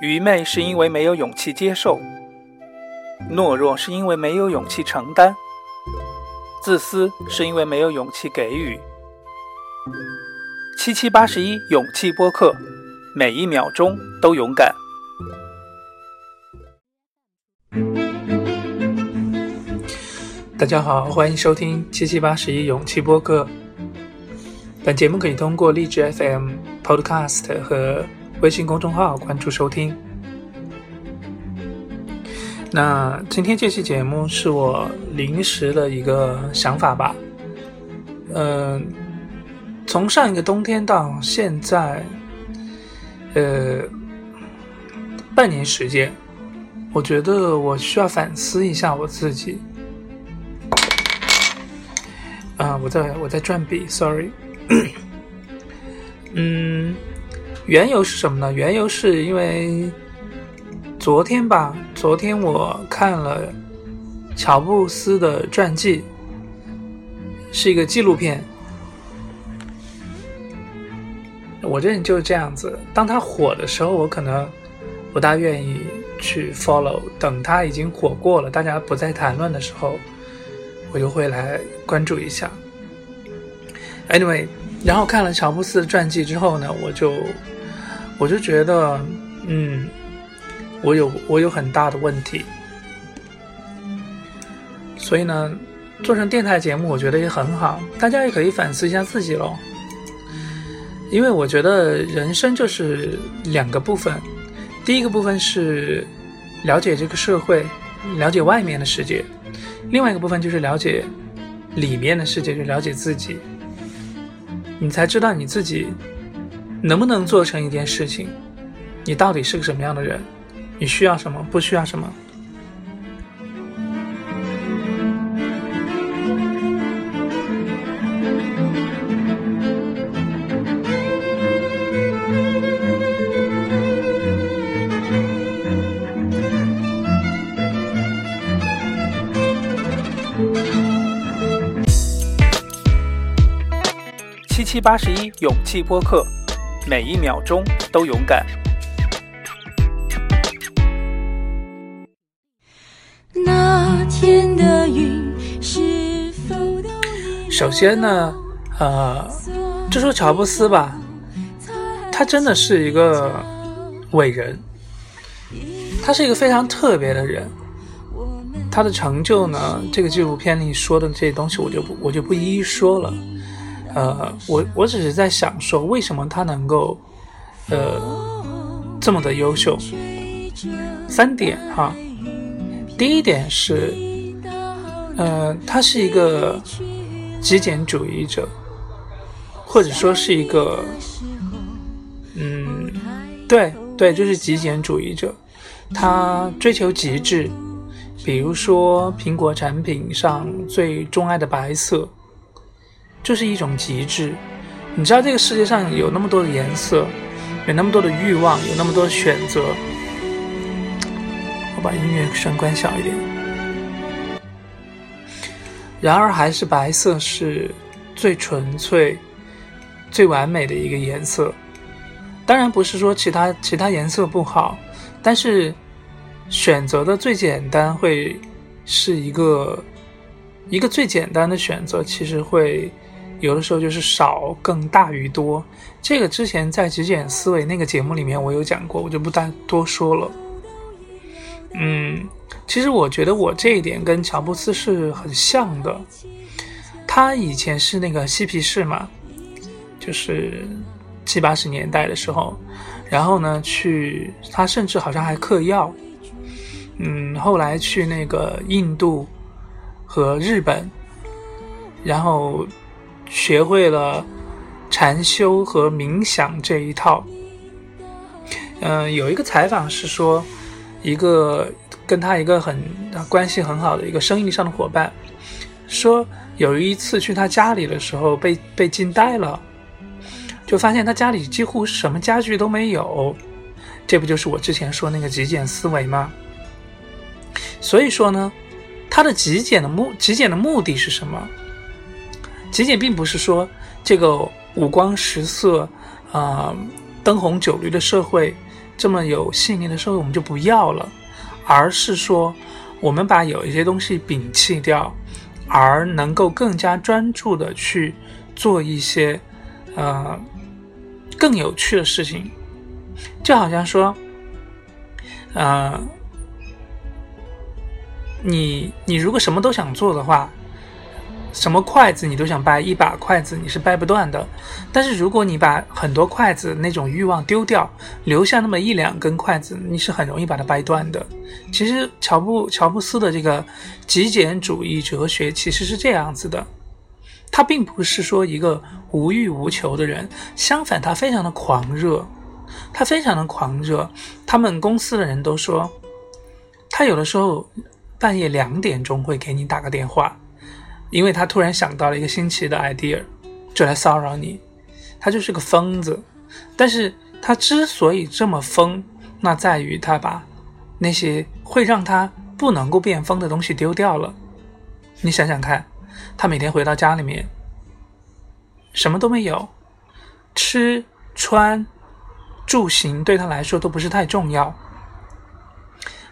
愚昧是因为没有勇气接受，懦弱是因为没有勇气承担，自私是因为没有勇气给予。七七八十一勇气播客，每一秒钟都勇敢。大家好，欢迎收听七七八十一勇气播客。本节目可以通过荔枝 FM、Podcast 和微信公众号关注收听。那今天这期节目是我临时的一个想法吧。嗯，从上一个冬天到现在，呃，半年时间，我觉得我需要反思一下我自己。啊，我在我在转笔，sorry。嗯。缘由是什么呢？缘由是因为昨天吧，昨天我看了乔布斯的传记，是一个纪录片。我这人就是这样子，当他火的时候，我可能不大愿意去 follow；等他已经火过了，大家不再谈论的时候，我就会来关注一下。Anyway，然后看了乔布斯的传记之后呢，我就。我就觉得，嗯，我有我有很大的问题，所以呢，做成电台节目，我觉得也很好，大家也可以反思一下自己喽。因为我觉得人生就是两个部分，第一个部分是了解这个社会，了解外面的世界；，另外一个部分就是了解里面的世界，就了解自己，你才知道你自己。能不能做成一件事情？你到底是个什么样的人？你需要什么？不需要什么？七七八十一勇气播客。每一秒钟都勇敢。那天的云是否首先呢，呃，就说乔布斯吧，他真的是一个伟人，他是一个非常特别的人。他的成就呢，这个纪录片里说的这些东西，我就不我就不一一说了。呃，我我只是在想说，为什么他能够，呃，这么的优秀？三点哈，第一点是，呃，他是一个极简主义者，或者说是一个，嗯，对对，就是极简主义者，他追求极致，比如说苹果产品上最钟爱的白色。就是一种极致，你知道这个世界上有那么多的颜色，有那么多的欲望，有那么多的选择。我把音乐声关小一点。然而，还是白色是最纯粹、最完美的一个颜色。当然，不是说其他其他颜色不好，但是选择的最简单会是一个一个最简单的选择，其实会。有的时候就是少更大于多，这个之前在极简思维那个节目里面我有讲过，我就不再多说了。嗯，其实我觉得我这一点跟乔布斯是很像的。他以前是那个嬉皮士嘛，就是七八十年代的时候，然后呢去他甚至好像还嗑药。嗯，后来去那个印度和日本，然后。学会了禅修和冥想这一套。嗯，有一个采访是说，一个跟他一个很关系很好的一个生意上的伙伴，说有一次去他家里的时候被被惊呆了，就发现他家里几乎什么家具都没有。这不就是我之前说那个极简思维吗？所以说呢，他的极简的目极简的目的是什么？仅仅并不是说这个五光十色、啊灯红酒绿的社会这么有吸引力的社会，我们就不要了，而是说，我们把有一些东西摒弃掉，而能够更加专注的去做一些，呃，更有趣的事情，就好像说，呃，你你如果什么都想做的话。什么筷子你都想掰，一把筷子你是掰不断的。但是如果你把很多筷子那种欲望丢掉，留下那么一两根筷子，你是很容易把它掰断的。其实乔布乔布斯的这个极简主义哲学其实是这样子的，他并不是说一个无欲无求的人，相反他非常的狂热，他非常的狂热。他们公司的人都说，他有的时候半夜两点钟会给你打个电话。因为他突然想到了一个新奇的 idea，就来骚扰你。他就是个疯子，但是他之所以这么疯，那在于他把那些会让他不能够变疯的东西丢掉了。你想想看，他每天回到家里面，什么都没有，吃穿住行对他来说都不是太重要。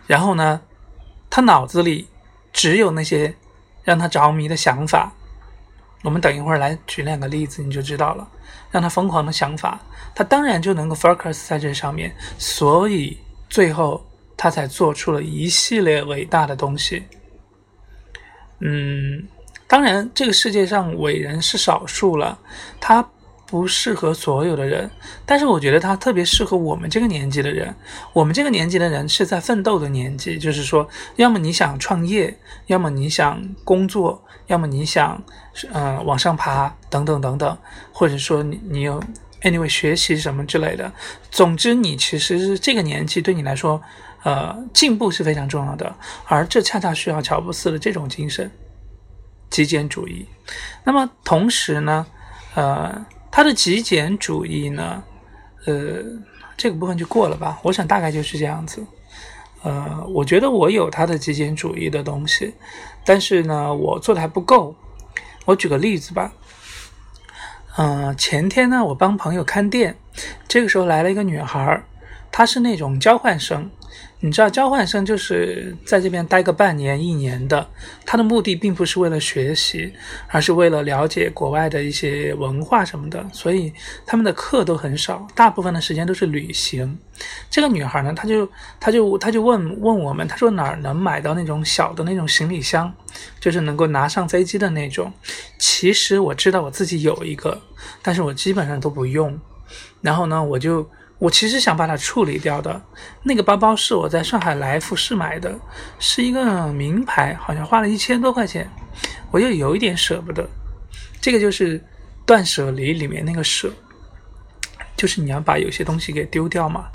然后呢，他脑子里只有那些。让他着迷的想法，我们等一会儿来举两个例子，你就知道了。让他疯狂的想法，他当然就能够 focus 在这上面，所以最后他才做出了一系列伟大的东西。嗯，当然这个世界上伟人是少数了，他。不适合所有的人，但是我觉得它特别适合我们这个年纪的人。我们这个年纪的人是在奋斗的年纪，就是说，要么你想创业，要么你想工作，要么你想，嗯，往上爬，等等等等，或者说你你有 anyway 学习什么之类的。总之，你其实是这个年纪对你来说，呃，进步是非常重要的，而这恰恰需要乔布斯的这种精神，极简主义。那么同时呢，呃。他的极简主义呢，呃，这个部分就过了吧。我想大概就是这样子。呃，我觉得我有他的极简主义的东西，但是呢，我做的还不够。我举个例子吧。嗯，前天呢，我帮朋友看店，这个时候来了一个女孩，她是那种交换生。你知道交换生就是在这边待个半年一年的，他的目的并不是为了学习，而是为了了解国外的一些文化什么的，所以他们的课都很少，大部分的时间都是旅行。这个女孩呢，她就她就她就问问我们，她说哪儿能买到那种小的那种行李箱，就是能够拿上飞机的那种。其实我知道我自己有一个，但是我基本上都不用。然后呢，我就。我其实想把它处理掉的，那个包包是我在上海来福士买的，是一个名牌，好像花了一千多块钱，我又有一点舍不得。这个就是断舍离里面那个舍，就是你要把有些东西给丢掉嘛。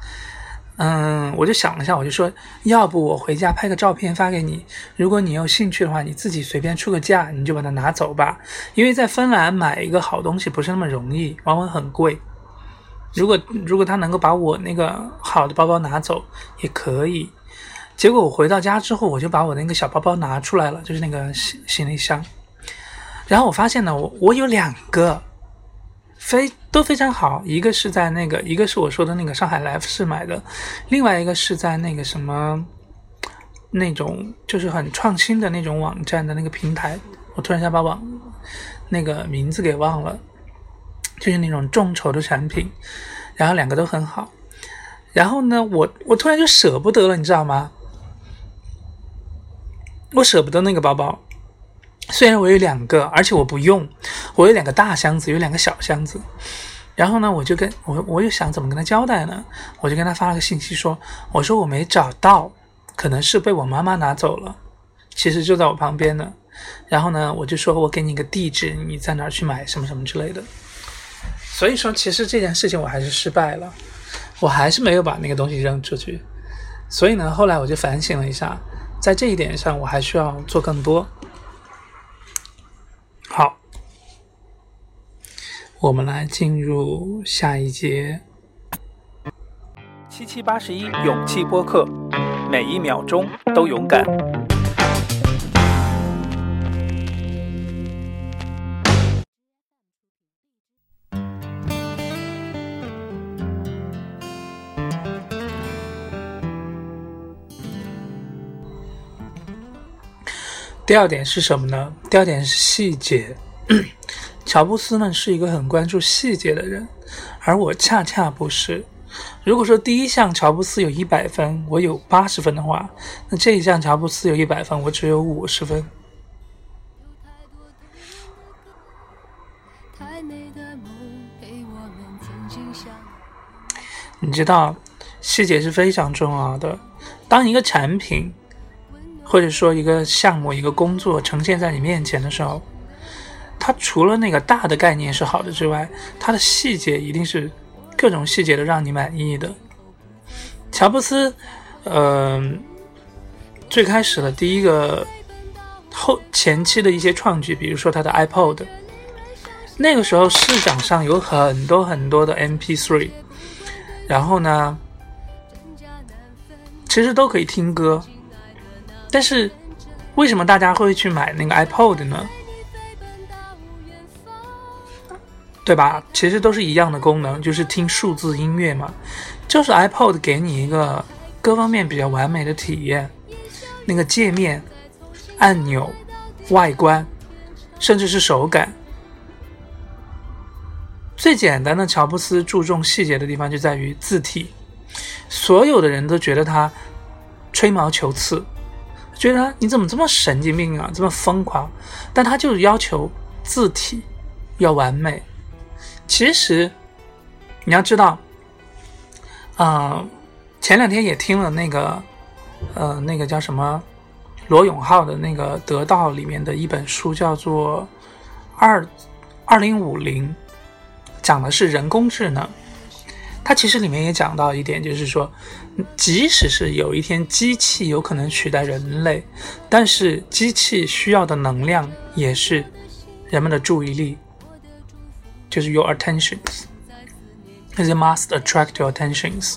嗯，我就想了一下，我就说，要不我回家拍个照片发给你，如果你有兴趣的话，你自己随便出个价，你就把它拿走吧。因为在芬兰买一个好东西不是那么容易，往往很贵。如果如果他能够把我那个好的包包拿走也可以，结果我回到家之后，我就把我的那个小包包拿出来了，就是那个行行李箱。然后我发现呢，我我有两个，非都非常好，一个是在那个，一个是我说的那个上海来福士买的，另外一个是在那个什么那种就是很创新的那种网站的那个平台，我突然间把网那个名字给忘了。就是那种众筹的产品，然后两个都很好，然后呢，我我突然就舍不得了，你知道吗？我舍不得那个包包，虽然我有两个，而且我不用，我有两个大箱子，有两个小箱子，然后呢，我就跟我我又想怎么跟他交代呢？我就跟他发了个信息说，我说我没找到，可能是被我妈妈拿走了，其实就在我旁边呢。然后呢，我就说我给你个地址，你在哪儿去买什么什么之类的。所以说，其实这件事情我还是失败了，我还是没有把那个东西扔出去。所以呢，后来我就反省了一下，在这一点上，我还需要做更多。好，我们来进入下一节。七七八十一勇气播客，每一秒钟都勇敢。第二点是什么呢？第二点是细节。乔布斯呢是一个很关注细节的人，而我恰恰不是。如果说第一项乔布斯有一百分，我有八十分的话，那这一项乔布斯有一百分，我只有五十分。你知道，细节是非常重要的。当一个产品，或者说一个项目、一个工作呈现在你面前的时候，它除了那个大的概念是好的之外，它的细节一定是各种细节都让你满意的。乔布斯，嗯，最开始的第一个后前期的一些创举，比如说他的 iPod，那个时候市场上有很多很多的 MP3。然后呢，其实都可以听歌，但是为什么大家会去买那个 iPod 呢？对吧？其实都是一样的功能，就是听数字音乐嘛。就是 iPod 给你一个各方面比较完美的体验，那个界面、按钮、外观，甚至是手感。最简单的，乔布斯注重细节的地方就在于字体。所有的人都觉得他吹毛求疵，觉得你怎么这么神经病啊，这么疯狂？但他就是要求字体要完美。其实你要知道，呃，前两天也听了那个，呃，那个叫什么罗永浩的那个《得到》里面的一本书，叫做《二二零五零》。讲的是人工智能，它其实里面也讲到一点，就是说，即使是有一天机器有可能取代人类，但是机器需要的能量也是人们的注意力，就是 your attentions，it must attract your attentions。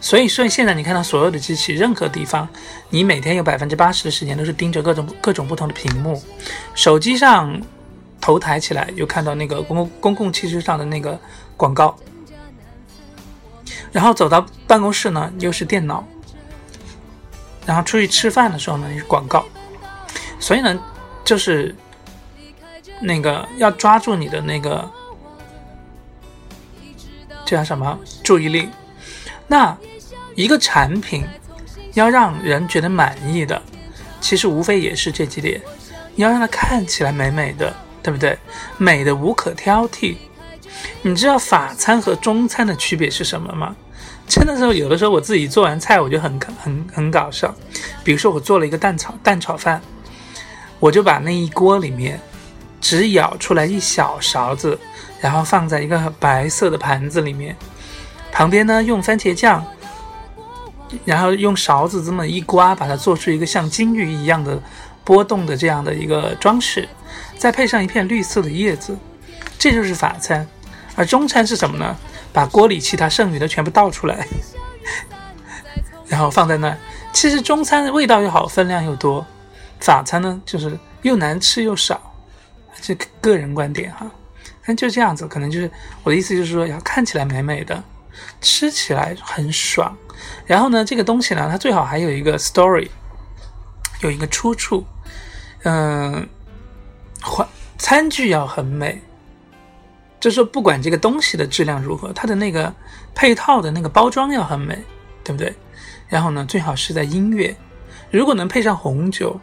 所以，所以现在你看到所有的机器，任何地方，你每天有百分之八十的时间都是盯着各种各种不同的屏幕，手机上。头抬起来，又看到那个公共公共汽车上的那个广告，然后走到办公室呢，又是电脑，然后出去吃饭的时候呢，是广告，所以呢，就是那个要抓住你的那个叫什么注意力。那一个产品要让人觉得满意的，其实无非也是这几点，你要让它看起来美美的。对不对？美的无可挑剔。你知道法餐和中餐的区别是什么吗？真的时候，有的时候我自己做完菜，我就很很很搞笑。比如说，我做了一个蛋炒蛋炒饭，我就把那一锅里面只舀出来一小勺子，然后放在一个白色的盘子里面，旁边呢用番茄酱，然后用勺子这么一刮，把它做出一个像金鱼一样的波动的这样的一个装饰。再配上一片绿色的叶子，这就是法餐。而中餐是什么呢？把锅里其他剩余的全部倒出来，然后放在那儿。其实中餐味道又好，分量又多。法餐呢，就是又难吃又少。这个人观点哈，但就这样子，可能就是我的意思，就是说要看起来美美的，吃起来很爽。然后呢，这个东西呢，它最好还有一个 story，有一个出处。嗯。环餐具要很美，就是说不管这个东西的质量如何，它的那个配套的那个包装要很美，对不对？然后呢，最好是在音乐，如果能配上红酒，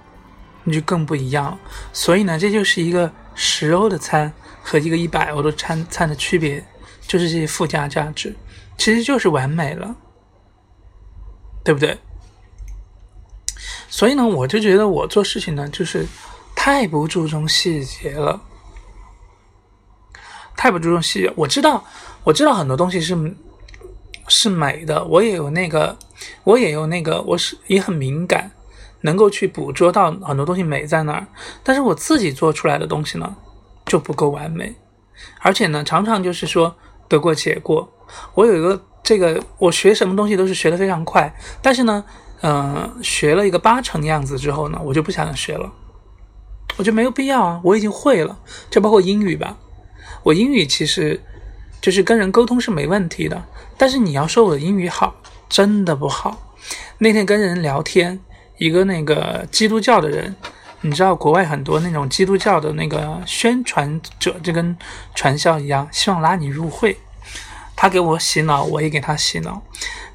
那就更不一样。所以呢，这就是一个十欧的餐和一个一百欧的餐餐的区别，就是这些附加价值，其实就是完美了，对不对？所以呢，我就觉得我做事情呢，就是。太不注重细节了，太不注重细节。我知道，我知道很多东西是是美的，我也有那个，我也有那个，我是也很敏感，能够去捕捉到很多东西美在哪儿。但是我自己做出来的东西呢，就不够完美，而且呢，常常就是说得过且过。我有一个这个，我学什么东西都是学的非常快，但是呢，嗯，学了一个八成样子之后呢，我就不想学了。我觉得没有必要啊，我已经会了，就包括英语吧。我英语其实就是跟人沟通是没问题的，但是你要说我的英语好，真的不好。那天跟人聊天，一个那个基督教的人，你知道国外很多那种基督教的那个宣传者，就跟传销一样，希望拉你入会。他给我洗脑，我也给他洗脑。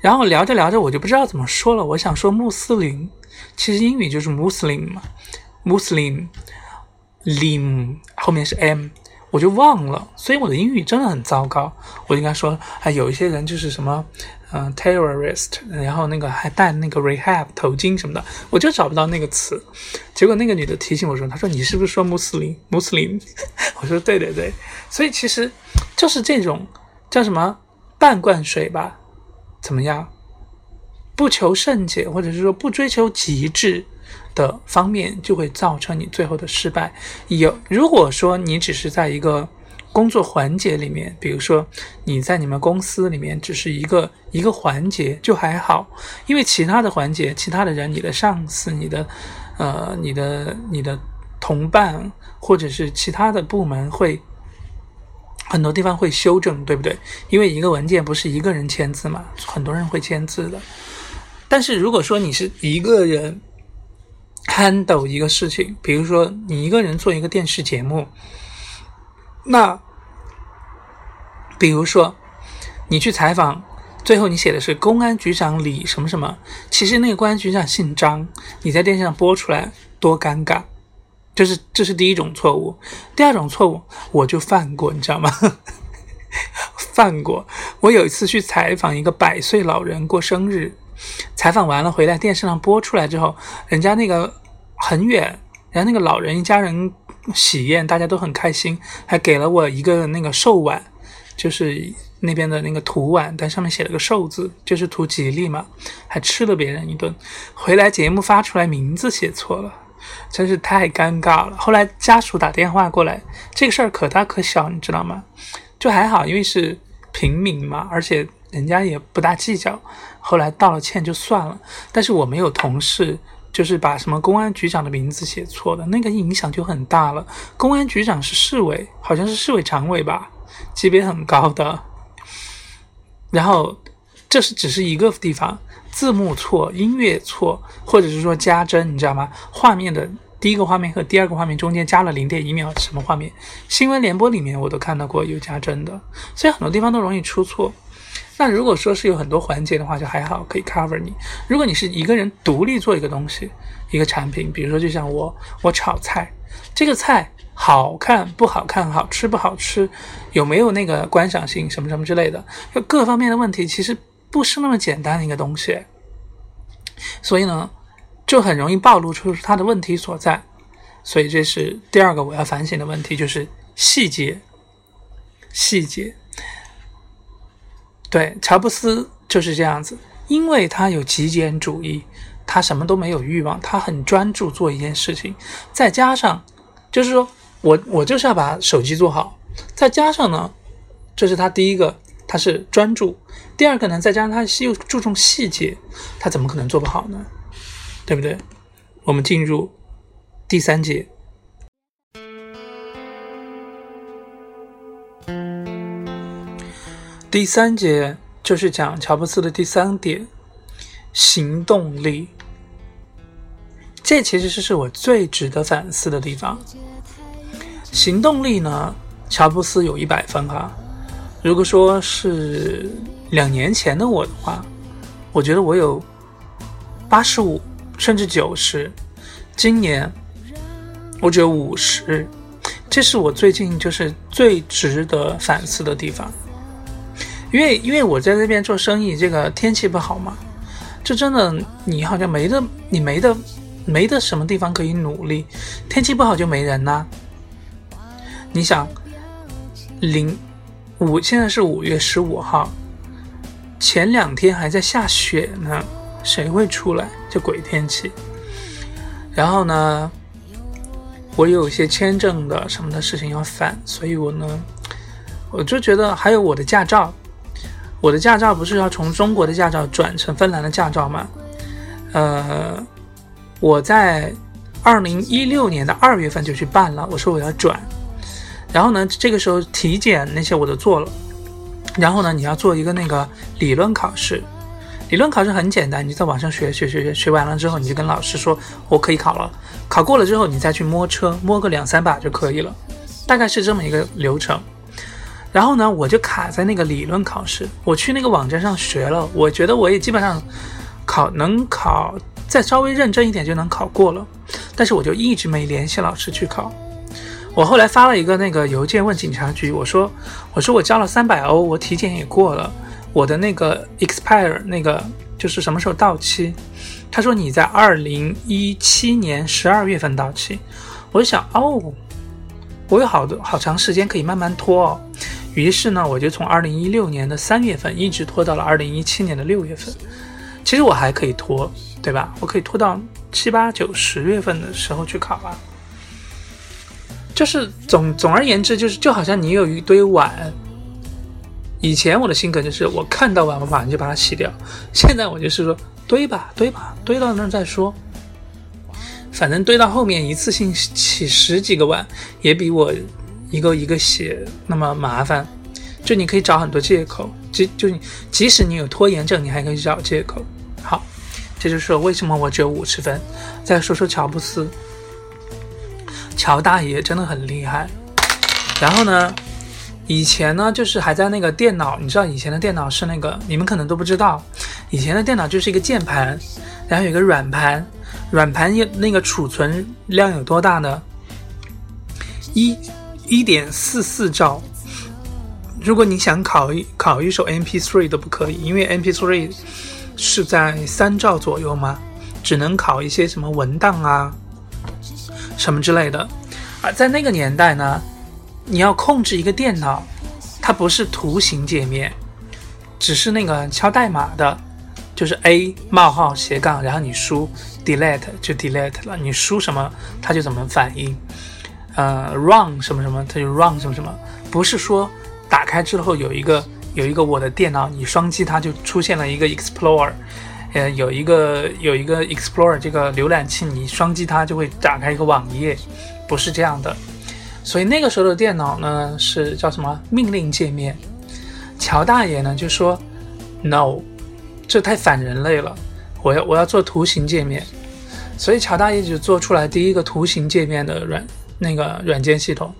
然后聊着聊着，我就不知道怎么说了。我想说穆斯林，其实英语就是 Muslim 嘛，Muslim，lim 后面是 m，我就忘了。所以我的英语真的很糟糕。我应该说，哎，有一些人就是什么，嗯，terrorist，然后那个还戴那个 rehab 头巾什么的，我就找不到那个词。结果那个女的提醒我说，她说你是不是说穆斯林穆斯林 我说对对对。所以其实就是这种。叫什么半罐水吧？怎么样？不求甚解，或者是说不追求极致的方面，就会造成你最后的失败。有如果说你只是在一个工作环节里面，比如说你在你们公司里面只是一个一个环节，就还好，因为其他的环节，其他的人，你的上司、你的呃、你的你的同伴，或者是其他的部门会。很多地方会修正，对不对？因为一个文件不是一个人签字嘛，很多人会签字的。但是如果说你是一个人 handle 一个事情，比如说你一个人做一个电视节目，那比如说你去采访，最后你写的是公安局长李什么什么，其实那个公安局长姓张，你在电视上播出来多尴尬。这是这是第一种错误，第二种错误我就犯过，你知道吗？犯过。我有一次去采访一个百岁老人过生日，采访完了回来，电视上播出来之后，人家那个很远，然后那个老人一家人喜宴，大家都很开心，还给了我一个那个寿碗，就是那边的那个土碗，但上面写了个寿字，就是图吉利嘛，还吃了别人一顿。回来节目发出来，名字写错了。真是太尴尬了。后来家属打电话过来，这个事儿可大可小，你知道吗？就还好，因为是平民嘛，而且人家也不大计较。后来道了歉就算了。但是我没有同事，就是把什么公安局长的名字写错了，那个影响就很大了。公安局长是市委，好像是市委常委吧，级别很高的。然后这是只是一个地方。字幕错、音乐错，或者是说加帧，你知道吗？画面的第一个画面和第二个画面中间加了零点一秒，什么画面？新闻联播里面我都看到过有加帧的，所以很多地方都容易出错。那如果说是有很多环节的话，就还好可以 cover 你。如果你是一个人独立做一个东西、一个产品，比如说就像我，我炒菜，这个菜好看不好看，好吃不好吃，有没有那个观赏性，什么什么之类的，就各方面的问题，其实。不是那么简单的一个东西，所以呢，就很容易暴露出它的问题所在。所以这是第二个我要反省的问题，就是细节。细节，对，乔布斯就是这样子，因为他有极简主义，他什么都没有欲望，他很专注做一件事情。再加上，就是说我我就是要把手机做好。再加上呢，这是他第一个。他是专注，第二个呢，再加上他又注重细节，他怎么可能做不好呢？对不对？我们进入第三节。第三节就是讲乔布斯的第三点，行动力。这其实是是我最值得反思的地方。行动力呢，乔布斯有一百分哈。如果说是两年前的我的话，我觉得我有八十五甚至九十，今年我只有五十，这是我最近就是最值得反思的地方。因为因为我在这边做生意，这个天气不好嘛，就真的你好像没得你没得没得什么地方可以努力，天气不好就没人呐。你想零。五现在是五月十五号，前两天还在下雪呢，谁会出来？这鬼天气。然后呢，我有一些签证的什么的事情要办，所以我呢，我就觉得还有我的驾照，我的驾照不是要从中国的驾照转成芬兰的驾照吗？呃，我在二零一六年的二月份就去办了，我说我要转。然后呢，这个时候体检那些我都做了，然后呢，你要做一个那个理论考试，理论考试很简单，你在网上学学学学，学完了之后，你就跟老师说我可以考了。考过了之后，你再去摸车，摸个两三把就可以了，大概是这么一个流程。然后呢，我就卡在那个理论考试。我去那个网站上学了，我觉得我也基本上考能考，再稍微认真一点就能考过了。但是我就一直没联系老师去考。我后来发了一个那个邮件问警察局，我说我说我交了三百欧，我体检也过了，我的那个 expire 那个就是什么时候到期？他说你在二零一七年十二月份到期。我就想哦，我有好多好长时间可以慢慢拖哦。于是呢，我就从二零一六年的三月份一直拖到了二零一七年的六月份。其实我还可以拖，对吧？我可以拖到七八九十月份的时候去考啊。就是总总而言之，就是就好像你有一堆碗。以前我的性格就是我看到碗，我马上就把它洗掉。现在我就是说堆吧，堆吧，堆到那儿再说。反正堆到后面一次性洗十几个碗，也比我。一个一个写那么麻烦，就你可以找很多借口，即就你即使你有拖延症，你还可以找借口。好，这就是为什么我只有五十分。再说说乔布斯，乔大爷真的很厉害。然后呢，以前呢就是还在那个电脑，你知道以前的电脑是那个，你们可能都不知道，以前的电脑就是一个键盘，然后有一个软盘，软盘有那个储存量有多大呢？一。一点四四兆，如果你想考一考一首 MP3 都不可以，因为 MP3 是在三兆左右嘛，只能考一些什么文档啊，什么之类的。而在那个年代呢，你要控制一个电脑，它不是图形界面，只是那个敲代码的，就是 A 冒号斜杠，然后你输 delete 就 delete 了，你输什么它就怎么反应。呃，run 什么什么，它就 run 什么什么，不是说打开之后有一个有一个我的电脑，你双击它就出现了一个 Explorer，呃，有一个有一个 Explorer 这个浏览器，你双击它就会打开一个网页，不是这样的。所以那个时候的电脑呢是叫什么命令界面？乔大爷呢就说 No，这太反人类了，我要我要做图形界面。所以乔大爷就做出来第一个图形界面的软。那个软件系统，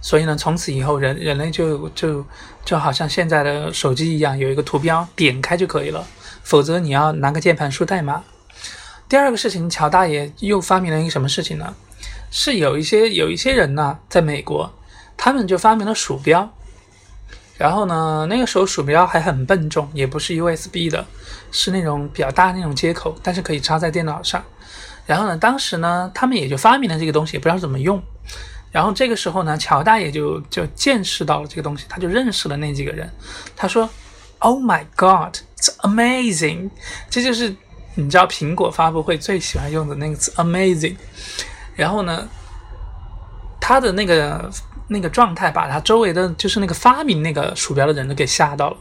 所以呢，从此以后人人类就就就好像现在的手机一样，有一个图标点开就可以了，否则你要拿个键盘输代码。第二个事情，乔大爷又发明了一个什么事情呢？是有一些有一些人呢，在美国，他们就发明了鼠标，然后呢，那个时候鼠标还很笨重，也不是 USB 的，是那种比较大那种接口，但是可以插在电脑上。然后呢，当时呢，他们也就发明了这个东西，也不知道怎么用。然后这个时候呢，乔大爷就就见识到了这个东西，他就认识了那几个人。他说：“Oh my God, it's amazing！” 这就是你知道苹果发布会最喜欢用的那个词 “amazing”。然后呢，他的那个那个状态，把他周围的就是那个发明那个鼠标的人都给吓到了。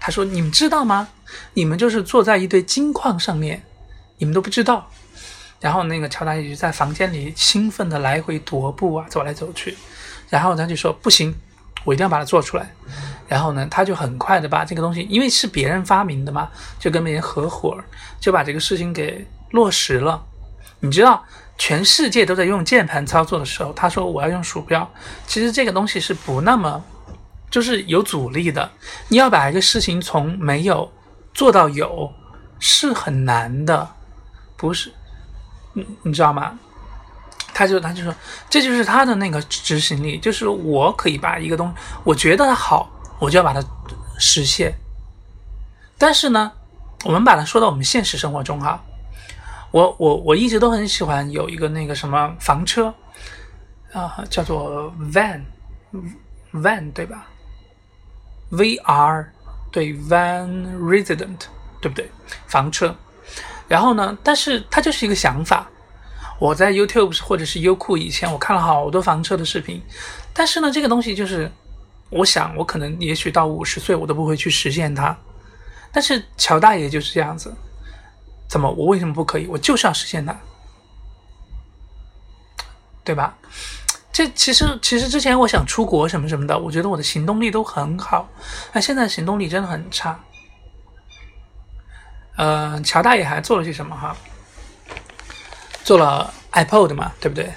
他说：“你们知道吗？你们就是坐在一堆金矿上面，你们都不知道。”然后那个乔丹也就在房间里兴奋的来回踱步啊，走来走去。然后他就说：“不行，我一定要把它做出来。”然后呢，他就很快的把这个东西，因为是别人发明的嘛，就跟别人合伙，就把这个事情给落实了。你知道，全世界都在用键盘操作的时候，他说我要用鼠标。其实这个东西是不那么，就是有阻力的。你要把一个事情从没有做到有，是很难的，不是？你你知道吗？他就他就说，这就是他的那个执行力，就是我可以把一个东，我觉得它好，我就要把它实现。但是呢，我们把它说到我们现实生活中哈，我我我一直都很喜欢有一个那个什么房车啊，叫做 van，van 对吧？VR 对 van resident 对不对？房车。然后呢？但是它就是一个想法。我在 YouTube 或者是优酷以前，我看了好多房车的视频。但是呢，这个东西就是，我想我可能也许到五十岁，我都不会去实现它。但是乔大爷就是这样子，怎么我为什么不可以？我就是要实现它，对吧？这其实其实之前我想出国什么什么的，我觉得我的行动力都很好。那现在行动力真的很差。呃，乔大爷还做了些什么哈？做了 iPod 嘛，对不对？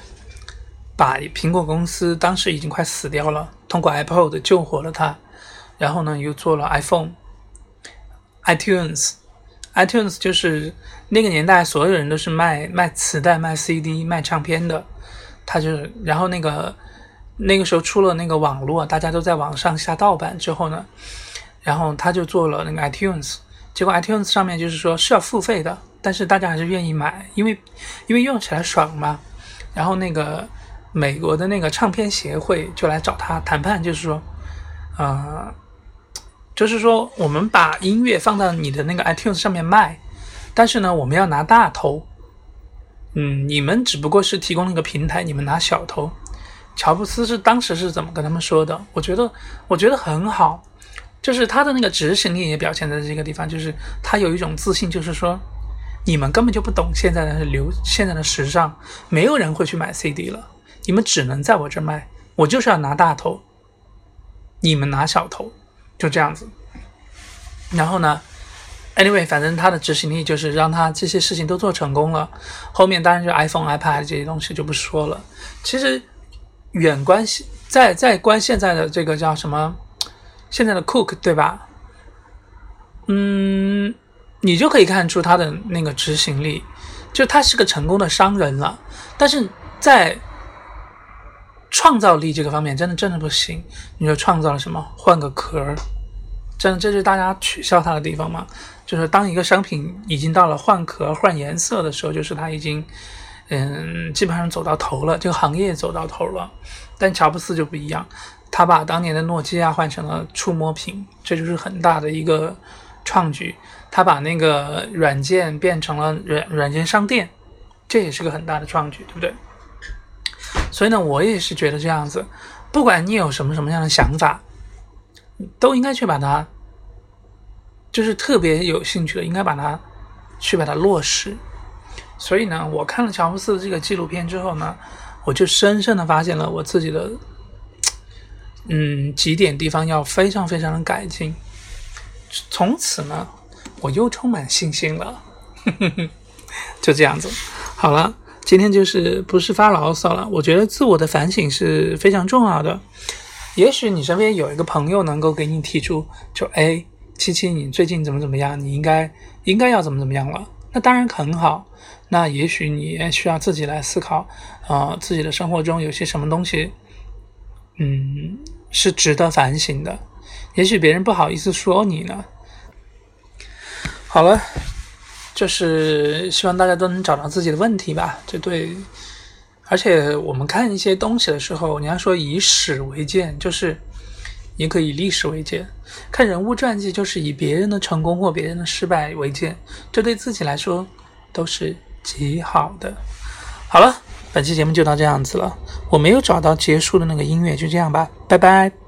把苹果公司当时已经快死掉了，通过 iPod 救活了它。然后呢，又做了 iPhone，iTunes，iTunes 就是那个年代所有人都是卖卖磁带、卖 CD、卖唱片的。他就是，然后那个那个时候出了那个网络，大家都在网上下盗版之后呢，然后他就做了那个 iTunes。结果 iTunes 上面就是说是要付费的，但是大家还是愿意买，因为因为用起来爽嘛。然后那个美国的那个唱片协会就来找他谈判，就是说，呃，就是说我们把音乐放到你的那个 iTunes 上面卖，但是呢，我们要拿大头。嗯，你们只不过是提供了一个平台，你们拿小头。乔布斯是当时是怎么跟他们说的？我觉得我觉得很好。就是他的那个执行力也表现在这个地方，就是他有一种自信，就是说，你们根本就不懂现在的流，现在的时尚，没有人会去买 CD 了，你们只能在我这卖，我就是要拿大头，你们拿小头，就这样子。然后呢，anyway，反正他的执行力就是让他这些事情都做成功了。后面当然就 iPhone、iPad 这些东西就不说了。其实远观在在观现在的这个叫什么？现在的 Cook 对吧？嗯，你就可以看出他的那个执行力，就他是个成功的商人了。但是在创造力这个方面，真的真的不行。你说创造了什么？换个壳儿，真的这是大家取笑他的地方吗？就是当一个商品已经到了换壳、换颜色的时候，就是他已经嗯，基本上走到头了，这个行业走到头了。但乔布斯就不一样。他把当年的诺基亚换成了触摸屏，这就是很大的一个创举。他把那个软件变成了软软件商店，这也是个很大的创举，对不对？所以呢，我也是觉得这样子，不管你有什么什么样的想法，都应该去把它，就是特别有兴趣的，应该把它去把它落实。所以呢，我看了乔布斯的这个纪录片之后呢，我就深深的发现了我自己的。嗯，几点地方要非常非常的改进。从此呢，我又充满信心了。就这样子，好了，今天就是不是发牢骚了。我觉得自我的反省是非常重要的。也许你身边有一个朋友能够给你提出，就哎，七七，你最近怎么怎么样？你应该应该要怎么怎么样了？那当然很好。那也许你也需要自己来思考，啊，自己的生活中有些什么东西，嗯。是值得反省的，也许别人不好意思说你呢。好了，就是希望大家都能找到自己的问题吧。这对，而且我们看一些东西的时候，你要说以史为鉴，就是也可以以历史为鉴；看人物传记，就是以别人的成功或别人的失败为鉴。这对自己来说都是极好的。好了。本期节目就到这样子了，我没有找到结束的那个音乐，就这样吧，拜拜。